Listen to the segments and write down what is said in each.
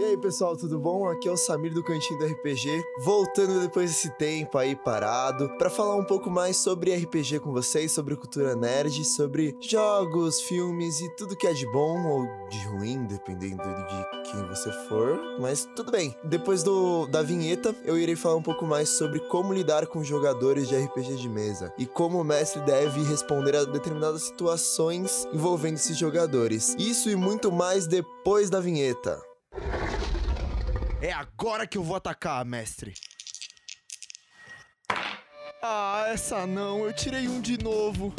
E aí, pessoal, tudo bom? Aqui é o Samir do Cantinho do RPG, voltando depois desse tempo aí parado, para falar um pouco mais sobre RPG com vocês, sobre cultura nerd, sobre jogos, filmes e tudo que é de bom ou de ruim, dependendo de quem você for, mas tudo bem. Depois do, da vinheta, eu irei falar um pouco mais sobre como lidar com jogadores de RPG de mesa e como o mestre deve responder a determinadas situações envolvendo esses jogadores. Isso e muito mais depois da vinheta. É agora que eu vou atacar, mestre. Ah, essa não, eu tirei um de novo.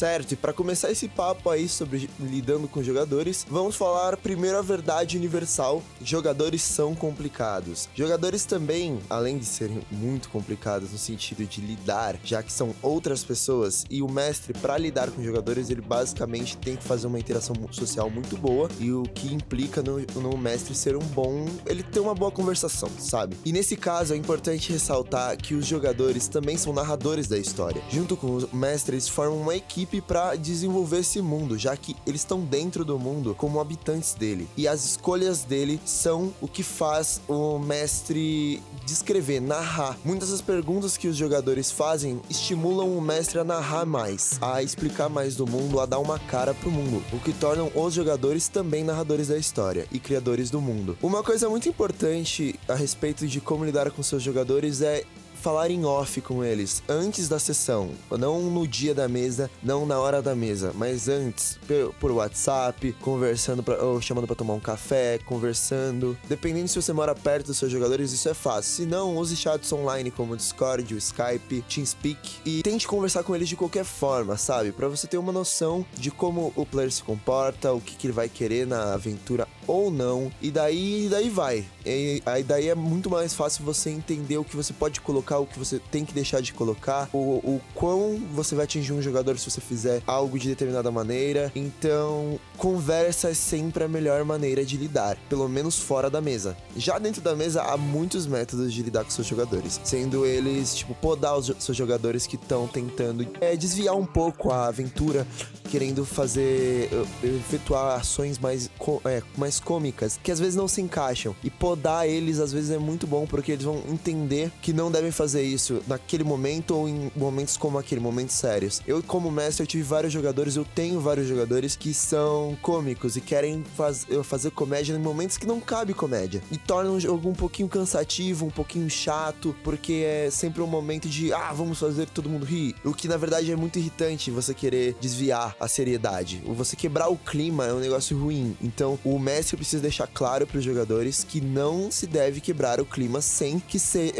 Certo, e para começar esse papo aí sobre lidando com jogadores, vamos falar primeiro a verdade universal: jogadores são complicados. Jogadores também, além de serem muito complicados no sentido de lidar, já que são outras pessoas, e o mestre, para lidar com jogadores, ele basicamente tem que fazer uma interação social muito boa, e o que implica no, no mestre ser um bom. ele ter uma boa conversação, sabe? E nesse caso é importante ressaltar que os jogadores também são narradores da história. Junto com os mestres, formam uma equipe equipe para desenvolver esse mundo, já que eles estão dentro do mundo como habitantes dele. E as escolhas dele são o que faz o mestre descrever, narrar. Muitas das perguntas que os jogadores fazem estimulam o mestre a narrar mais, a explicar mais do mundo, a dar uma cara pro mundo, o que tornam os jogadores também narradores da história e criadores do mundo. Uma coisa muito importante a respeito de como lidar com seus jogadores é falar em off com eles antes da sessão, não no dia da mesa, não na hora da mesa, mas antes por WhatsApp, conversando pra, ou chamando para tomar um café, conversando. Dependendo se você mora perto dos seus jogadores, isso é fácil. Se não, use chats online como o Discord, o Skype, TeamSpeak e tente conversar com eles de qualquer forma, sabe? Para você ter uma noção de como o player se comporta, o que, que ele vai querer na aventura ou não. E daí, daí vai. E aí daí é muito mais fácil você entender o que você pode colocar o que você tem que deixar de colocar, o, o quão você vai atingir um jogador se você fizer algo de determinada maneira. Então, conversa é sempre a melhor maneira de lidar, pelo menos fora da mesa. Já dentro da mesa há muitos métodos de lidar com seus jogadores, sendo eles, tipo, podar os seus jogadores que estão tentando é, desviar um pouco a aventura, querendo fazer, efetuar ações mais, é, mais cômicas, que às vezes não se encaixam. E podar eles às vezes é muito bom, porque eles vão entender que não devem fazer isso naquele momento ou em momentos como aquele, momentos sérios. Eu, como mestre, eu tive vários jogadores, eu tenho vários jogadores que são cômicos e querem faz, fazer comédia em momentos que não cabe comédia. E torna o jogo um pouquinho cansativo, um pouquinho chato, porque é sempre um momento de, ah, vamos fazer todo mundo rir. O que na verdade é muito irritante você querer desviar a seriedade. Você quebrar o clima é um negócio ruim. Então, o mestre precisa deixar claro para os jogadores que não se deve quebrar o clima sem que, se,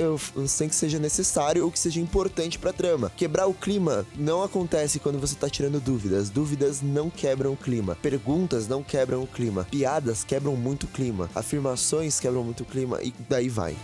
sem que seja necessário ou que seja importante pra trama. Quebrar o clima não acontece quando você tá tirando dúvidas. Dúvidas não quebram o clima. Perguntas não quebram o clima. Piadas quebram muito o clima. Afirmações quebram muito o clima e daí vai.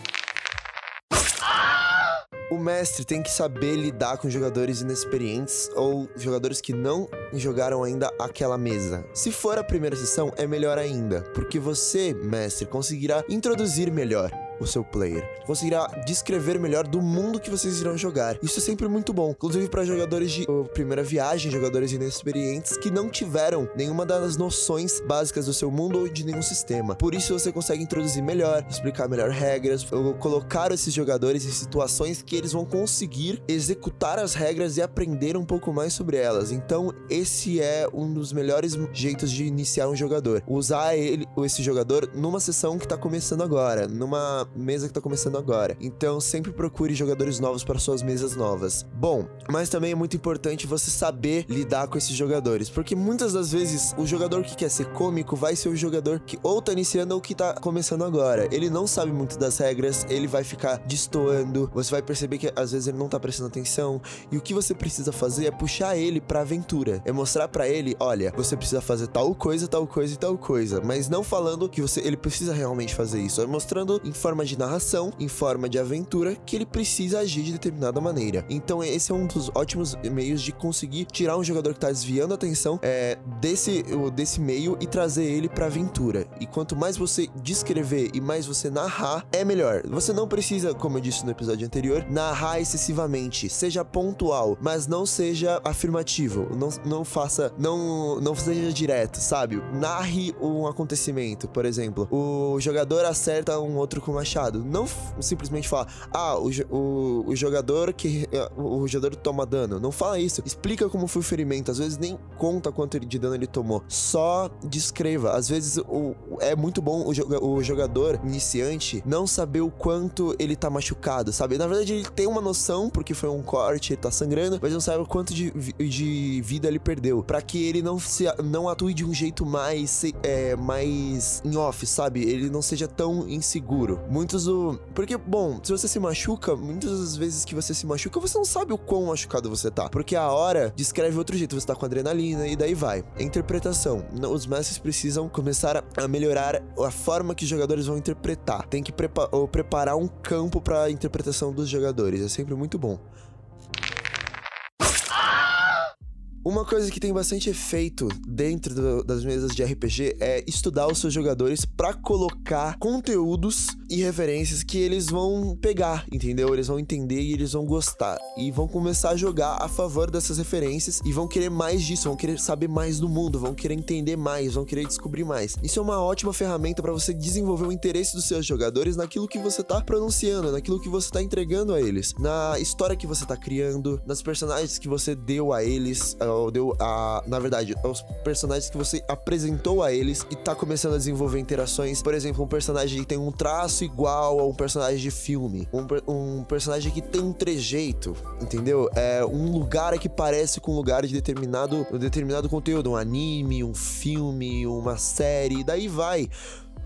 O mestre tem que saber lidar com jogadores inexperientes ou jogadores que não jogaram ainda aquela mesa. Se for a primeira sessão, é melhor ainda, porque você, mestre, conseguirá introduzir melhor o seu player. Conseguirá descrever melhor do mundo que vocês irão jogar. Isso é sempre muito bom, inclusive para jogadores de primeira viagem, jogadores inexperientes que não tiveram nenhuma das noções básicas do seu mundo ou de nenhum sistema. Por isso você consegue introduzir melhor, explicar melhor regras, colocar esses jogadores em situações que eles vão conseguir executar as regras e aprender um pouco mais sobre elas. Então, esse é um dos melhores jeitos de iniciar um jogador. Usar ele, esse jogador numa sessão que tá começando agora, numa mesa que tá começando agora. Então sempre procure jogadores novos para suas mesas novas. Bom, mas também é muito importante você saber lidar com esses jogadores, porque muitas das vezes o jogador que quer ser cômico vai ser o jogador que ou tá iniciando ou que tá começando agora. Ele não sabe muito das regras, ele vai ficar destoando, você vai perceber que às vezes ele não tá prestando atenção, e o que você precisa fazer é puxar ele pra aventura, é mostrar para ele, olha, você precisa fazer tal coisa, tal coisa e tal coisa, mas não falando que você ele precisa realmente fazer isso, é mostrando em forma de narração, em forma de aventura, que ele precisa agir de determinada maneira. Então, esse é um dos ótimos meios de conseguir tirar um jogador que tá desviando a atenção é, desse, desse meio e trazer ele pra aventura. E quanto mais você descrever e mais você narrar, é melhor. Você não precisa, como eu disse no episódio anterior, narrar excessivamente. Seja pontual, mas não seja afirmativo. Não, não faça. Não, não seja direto, sabe? Narre um acontecimento. Por exemplo, o jogador acerta um outro com machado. Não simplesmente fala, ah, o, o, o jogador que. O jogador toma dano. Não fala isso. Explica como foi o ferimento. Às vezes nem conta quanto de dano ele tomou. Só descreva. Às vezes o, é muito bom o, o jogador iniciante não saber o quanto ele tá machucado, sabe? Na verdade, ele tem uma noção, porque foi um corte, ele tá sangrando, mas não sabe o quanto de, de vida ele perdeu. para que ele não, se, não atue de um jeito mais, é, mais em off, sabe? Ele não seja tão inseguro. Muitos do. Porque, bom, se você se machuca, muitas das vezes que você se machuca, você não sabe o quão machucado você tá. Porque a hora descreve outro jeito. Você tá com adrenalina e daí vai. Interpretação. Os mestres precisam começar a melhorar a forma que os jogadores vão interpretar. Tem que prepa preparar um campo para interpretação dos jogadores. É sempre muito bom. Uma coisa que tem bastante efeito dentro do, das mesas de RPG é estudar os seus jogadores para colocar conteúdos e referências que eles vão pegar, entendeu? Eles vão entender e eles vão gostar e vão começar a jogar a favor dessas referências e vão querer mais disso, vão querer saber mais do mundo, vão querer entender mais, vão querer descobrir mais. Isso é uma ótima ferramenta para você desenvolver o interesse dos seus jogadores naquilo que você tá pronunciando, naquilo que você tá entregando a eles, na história que você tá criando, nas personagens que você deu a eles deu a. Na verdade, os personagens que você apresentou a eles e tá começando a desenvolver interações. Por exemplo, um personagem que tem um traço igual a um personagem de filme. Um, um personagem que tem um trejeito, entendeu? É um lugar que parece com um lugar de determinado, um determinado conteúdo. Um anime, um filme, uma série, daí vai.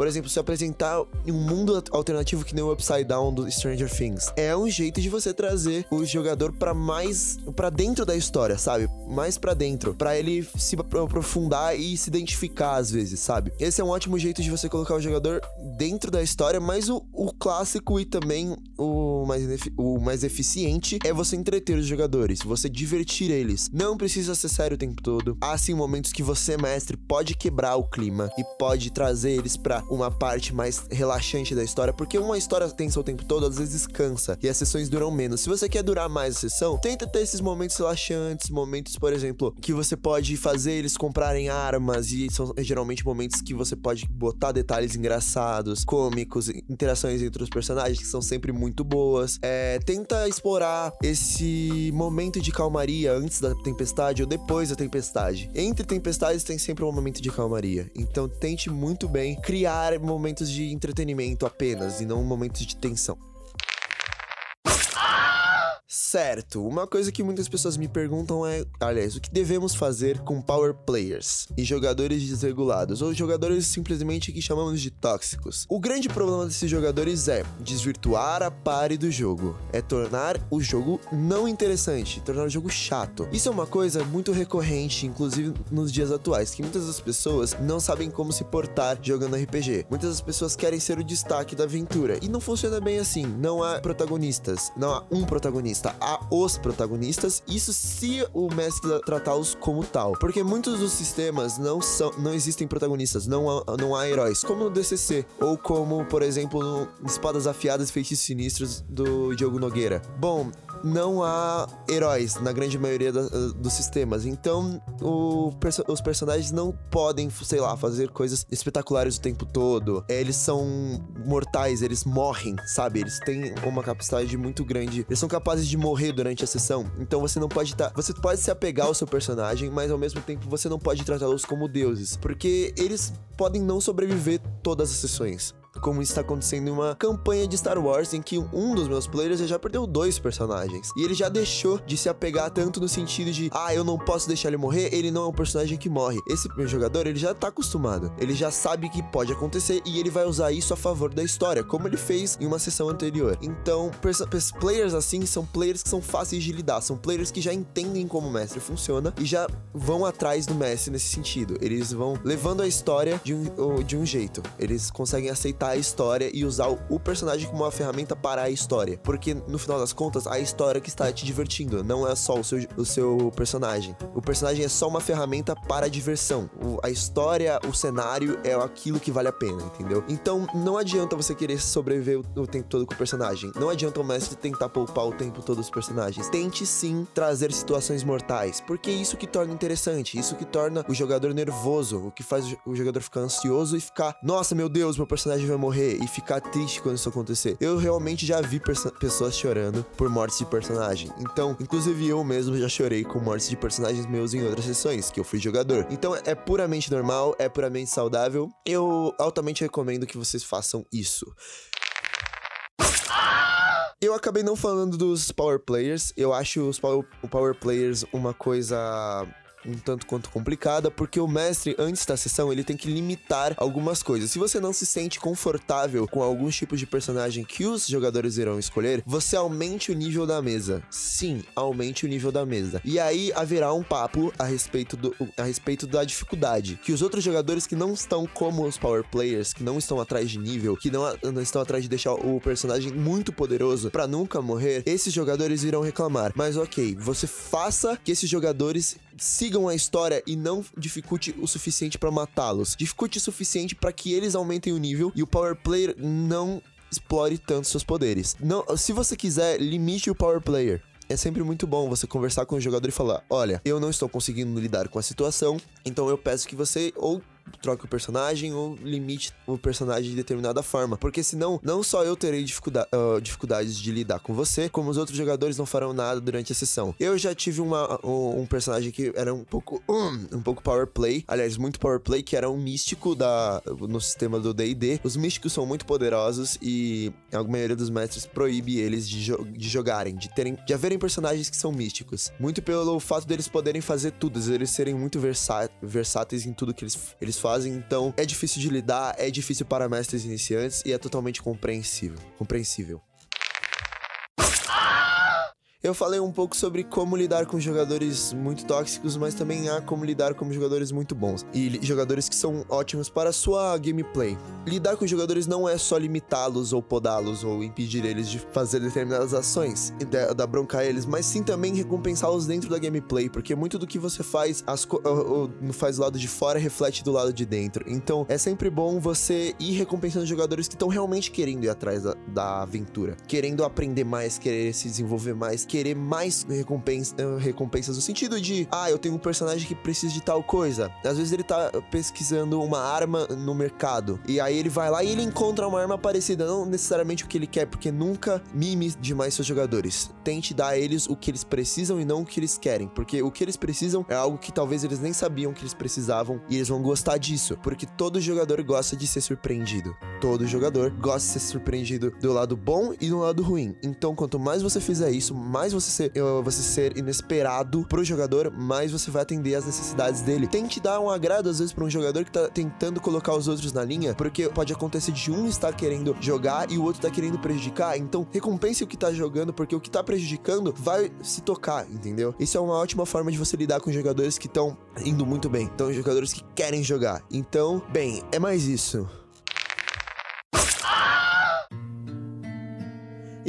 Por exemplo, se apresentar um mundo alternativo que nem o Upside Down do Stranger Things. É um jeito de você trazer o jogador para mais para dentro da história, sabe? Mais para dentro, para ele se aprofundar e se identificar às vezes, sabe? Esse é um ótimo jeito de você colocar o jogador dentro da história, mas o, o clássico e também o mais, o mais eficiente é você entreter os jogadores, você divertir eles. Não precisa ser sério o tempo todo. Há sim momentos que você, mestre, pode quebrar o clima e pode trazer eles para uma parte mais relaxante da história, porque uma história tensa o tempo todo, às vezes cansa e as sessões duram menos. Se você quer durar mais a sessão, tenta ter esses momentos relaxantes, momentos, por exemplo, que você pode fazer eles comprarem armas e são geralmente momentos que você pode botar detalhes engraçados, cômicos, interações entre os personagens que são sempre muito boas. É, tenta explorar esse momento de calmaria antes da tempestade ou depois da tempestade. Entre tempestades tem sempre um momento de calmaria. Então tente muito bem criar momentos de entretenimento apenas e não momentos de tensão. Certo, uma coisa que muitas pessoas me perguntam é, aliás, o que devemos fazer com power players e jogadores desregulados ou jogadores simplesmente que chamamos de tóxicos? O grande problema desses jogadores é desvirtuar a pare do jogo, é tornar o jogo não interessante, tornar o jogo chato. Isso é uma coisa muito recorrente, inclusive nos dias atuais, que muitas das pessoas não sabem como se portar jogando RPG. Muitas das pessoas querem ser o destaque da aventura e não funciona bem assim. Não há protagonistas, não há um protagonista a os protagonistas, isso se o mestre tratá-los como tal. Porque muitos dos sistemas não são, não existem protagonistas, não há, não há heróis, como no DCC, ou como, por exemplo, no Espadas Afiadas e Feitiços Sinistros do Diogo Nogueira. Bom, não há heróis na grande maioria da, dos sistemas. Então, o, os personagens não podem, sei lá, fazer coisas espetaculares o tempo todo. Eles são mortais, eles morrem, sabe? Eles têm uma capacidade muito grande. Eles são capazes de morrer durante a sessão. Então você não pode estar. Tá, você pode se apegar ao seu personagem, mas ao mesmo tempo você não pode tratá-los como deuses. Porque eles podem não sobreviver todas as sessões como está acontecendo em uma campanha de Star Wars em que um dos meus players já perdeu dois personagens. E ele já deixou de se apegar tanto no sentido de, ah, eu não posso deixar ele morrer, ele não é um personagem que morre. Esse meu jogador, ele já tá acostumado. Ele já sabe que pode acontecer e ele vai usar isso a favor da história, como ele fez em uma sessão anterior. Então, players assim são players que são fáceis de lidar, são players que já entendem como o mestre funciona e já vão atrás do mestre nesse sentido. Eles vão levando a história de um, de um jeito. Eles conseguem aceitar a história e usar o personagem como uma ferramenta para a história. Porque no final das contas, a história que está te divertindo, não é só o seu, o seu personagem. O personagem é só uma ferramenta para a diversão. O, a história, o cenário é aquilo que vale a pena, entendeu? Então não adianta você querer sobreviver o, o tempo todo com o personagem. Não adianta o mestre tentar poupar o tempo todo os personagens. Tente sim trazer situações mortais, porque é isso que torna interessante, isso que torna o jogador nervoso, o que faz o jogador ficar ansioso e ficar, nossa, meu Deus, meu personagem vai morrer e ficar triste quando isso acontecer. Eu realmente já vi pessoas chorando por mortes de personagem. Então, inclusive eu mesmo já chorei com mortes de personagens meus em outras sessões, que eu fui jogador. Então, é puramente normal, é puramente saudável. Eu altamente recomendo que vocês façam isso. Eu acabei não falando dos Power Players. Eu acho os Power, power Players uma coisa um tanto quanto complicada, porque o mestre, antes da sessão, ele tem que limitar algumas coisas. Se você não se sente confortável com alguns tipos de personagem que os jogadores irão escolher, você aumente o nível da mesa. Sim, aumente o nível da mesa. E aí haverá um papo a respeito, do, a respeito da dificuldade. Que os outros jogadores que não estão como os power players, que não estão atrás de nível, que não, não estão atrás de deixar o personagem muito poderoso para nunca morrer, esses jogadores irão reclamar. Mas ok, você faça que esses jogadores sigam a história e não dificulte o suficiente para matá-los. Dificulte o suficiente para que eles aumentem o nível e o power player não explore tanto seus poderes. Não, se você quiser, limite o power player é sempre muito bom você conversar com o jogador e falar: olha, eu não estou conseguindo lidar com a situação, então eu peço que você ou troque o personagem ou limite o personagem de determinada forma. Porque senão, não só eu terei uh, dificuldades de lidar com você, como os outros jogadores não farão nada durante a sessão. Eu já tive uma, um, um personagem que era um pouco. Um, um pouco power play, aliás, muito power play, que era um místico da, no sistema do DD. Os místicos são muito poderosos e a maioria dos mestres proíbe eles de, jo de jogarem, de terem. de haverem personagens que são místicos. Muito pelo fato deles poderem fazer tudo, eles serem muito versá versáteis em tudo que eles, eles fazem, então é difícil de lidar, é difícil para mestres iniciantes e é totalmente compreensível. compreensível. Eu falei um pouco sobre como lidar com jogadores muito tóxicos, mas também há como lidar com jogadores muito bons e jogadores que são ótimos para a sua gameplay. Lidar com jogadores não é só limitá-los ou podá-los ou impedir eles de fazer determinadas ações dar bronca a eles, mas sim também recompensá-los dentro da gameplay, porque muito do que você faz as faz do lado de fora reflete do lado de dentro. Então é sempre bom você ir recompensando jogadores que estão realmente querendo ir atrás da, da aventura, querendo aprender mais, querer se desenvolver mais querer mais recompensa, eh, recompensas no sentido de, ah, eu tenho um personagem que precisa de tal coisa. Às vezes ele tá pesquisando uma arma no mercado e aí ele vai lá e ele encontra uma arma parecida, não necessariamente o que ele quer, porque nunca mime demais seus jogadores. Tente dar a eles o que eles precisam e não o que eles querem, porque o que eles precisam é algo que talvez eles nem sabiam que eles precisavam e eles vão gostar disso, porque todo jogador gosta de ser surpreendido. Todo jogador gosta de ser surpreendido do lado bom e do lado ruim. Então, quanto mais você fizer isso, mais mais você ser, você ser inesperado pro jogador, mais você vai atender às necessidades dele. Tente dar um agrado, às vezes, pra um jogador que tá tentando colocar os outros na linha, porque pode acontecer de um estar querendo jogar e o outro tá querendo prejudicar. Então, recompense o que tá jogando, porque o que tá prejudicando vai se tocar, entendeu? Isso é uma ótima forma de você lidar com jogadores que estão indo muito bem. Então, jogadores que querem jogar. Então, bem, é mais isso.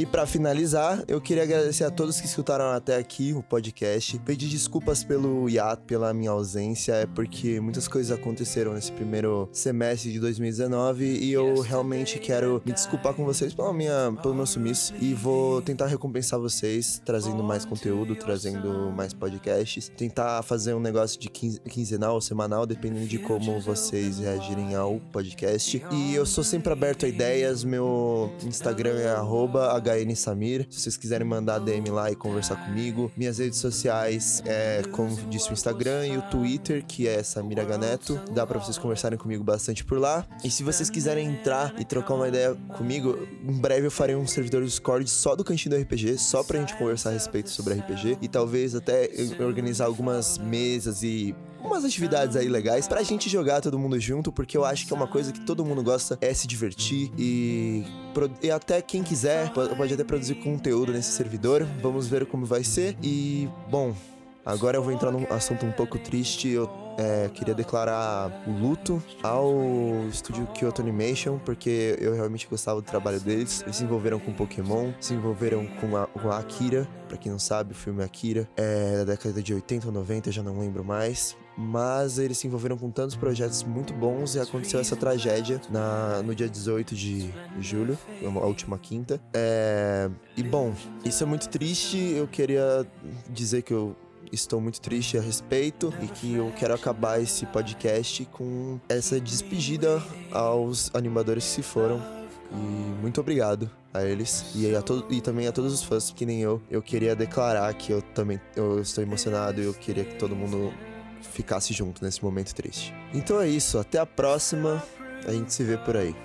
E para finalizar, eu queria agradecer a todos que escutaram até aqui o podcast. Pedir desculpas pelo hiato, pela minha ausência, é porque muitas coisas aconteceram nesse primeiro semestre de 2019 e eu realmente quero me desculpar com vocês pela minha, pelo meu sumiço e vou tentar recompensar vocês trazendo mais conteúdo, trazendo mais podcasts, tentar fazer um negócio de quinzenal ou semanal, dependendo de como vocês reagirem ao podcast. E eu sou sempre aberto a ideias, meu Instagram é arroba HN Samir. Se vocês quiserem mandar DM lá e conversar comigo. Minhas redes sociais é, como disse, o Instagram e o Twitter, que é Samir H Neto. Dá para vocês conversarem comigo bastante por lá. E se vocês quiserem entrar e trocar uma ideia comigo, em breve eu farei um servidor do Discord só do Cantinho do RPG, só pra gente conversar a respeito sobre RPG. E talvez até organizar algumas mesas e umas atividades aí legais pra gente jogar todo mundo junto, porque eu acho que é uma coisa que todo mundo gosta é se divertir e, e até quem quiser pode até produzir conteúdo nesse servidor. Vamos ver como vai ser. E, bom, agora eu vou entrar num assunto um pouco triste. Eu é, queria declarar o luto ao estúdio Kyoto Animation, porque eu realmente gostava do trabalho deles. Eles se envolveram com Pokémon, se envolveram com a, com a Akira, pra quem não sabe, o filme Akira é da década de 80 ou 90, já não lembro mais mas eles se envolveram com tantos projetos muito bons e aconteceu essa tragédia na, no dia 18 de julho, a última quinta. É, e bom, isso é muito triste. Eu queria dizer que eu estou muito triste a respeito e que eu quero acabar esse podcast com essa despedida aos animadores que se foram. E muito obrigado a eles e, a e também a todos os fãs que nem eu. Eu queria declarar que eu também eu estou emocionado e eu queria que todo mundo ficasse junto nesse momento triste. Então é isso, até a próxima. A gente se vê por aí.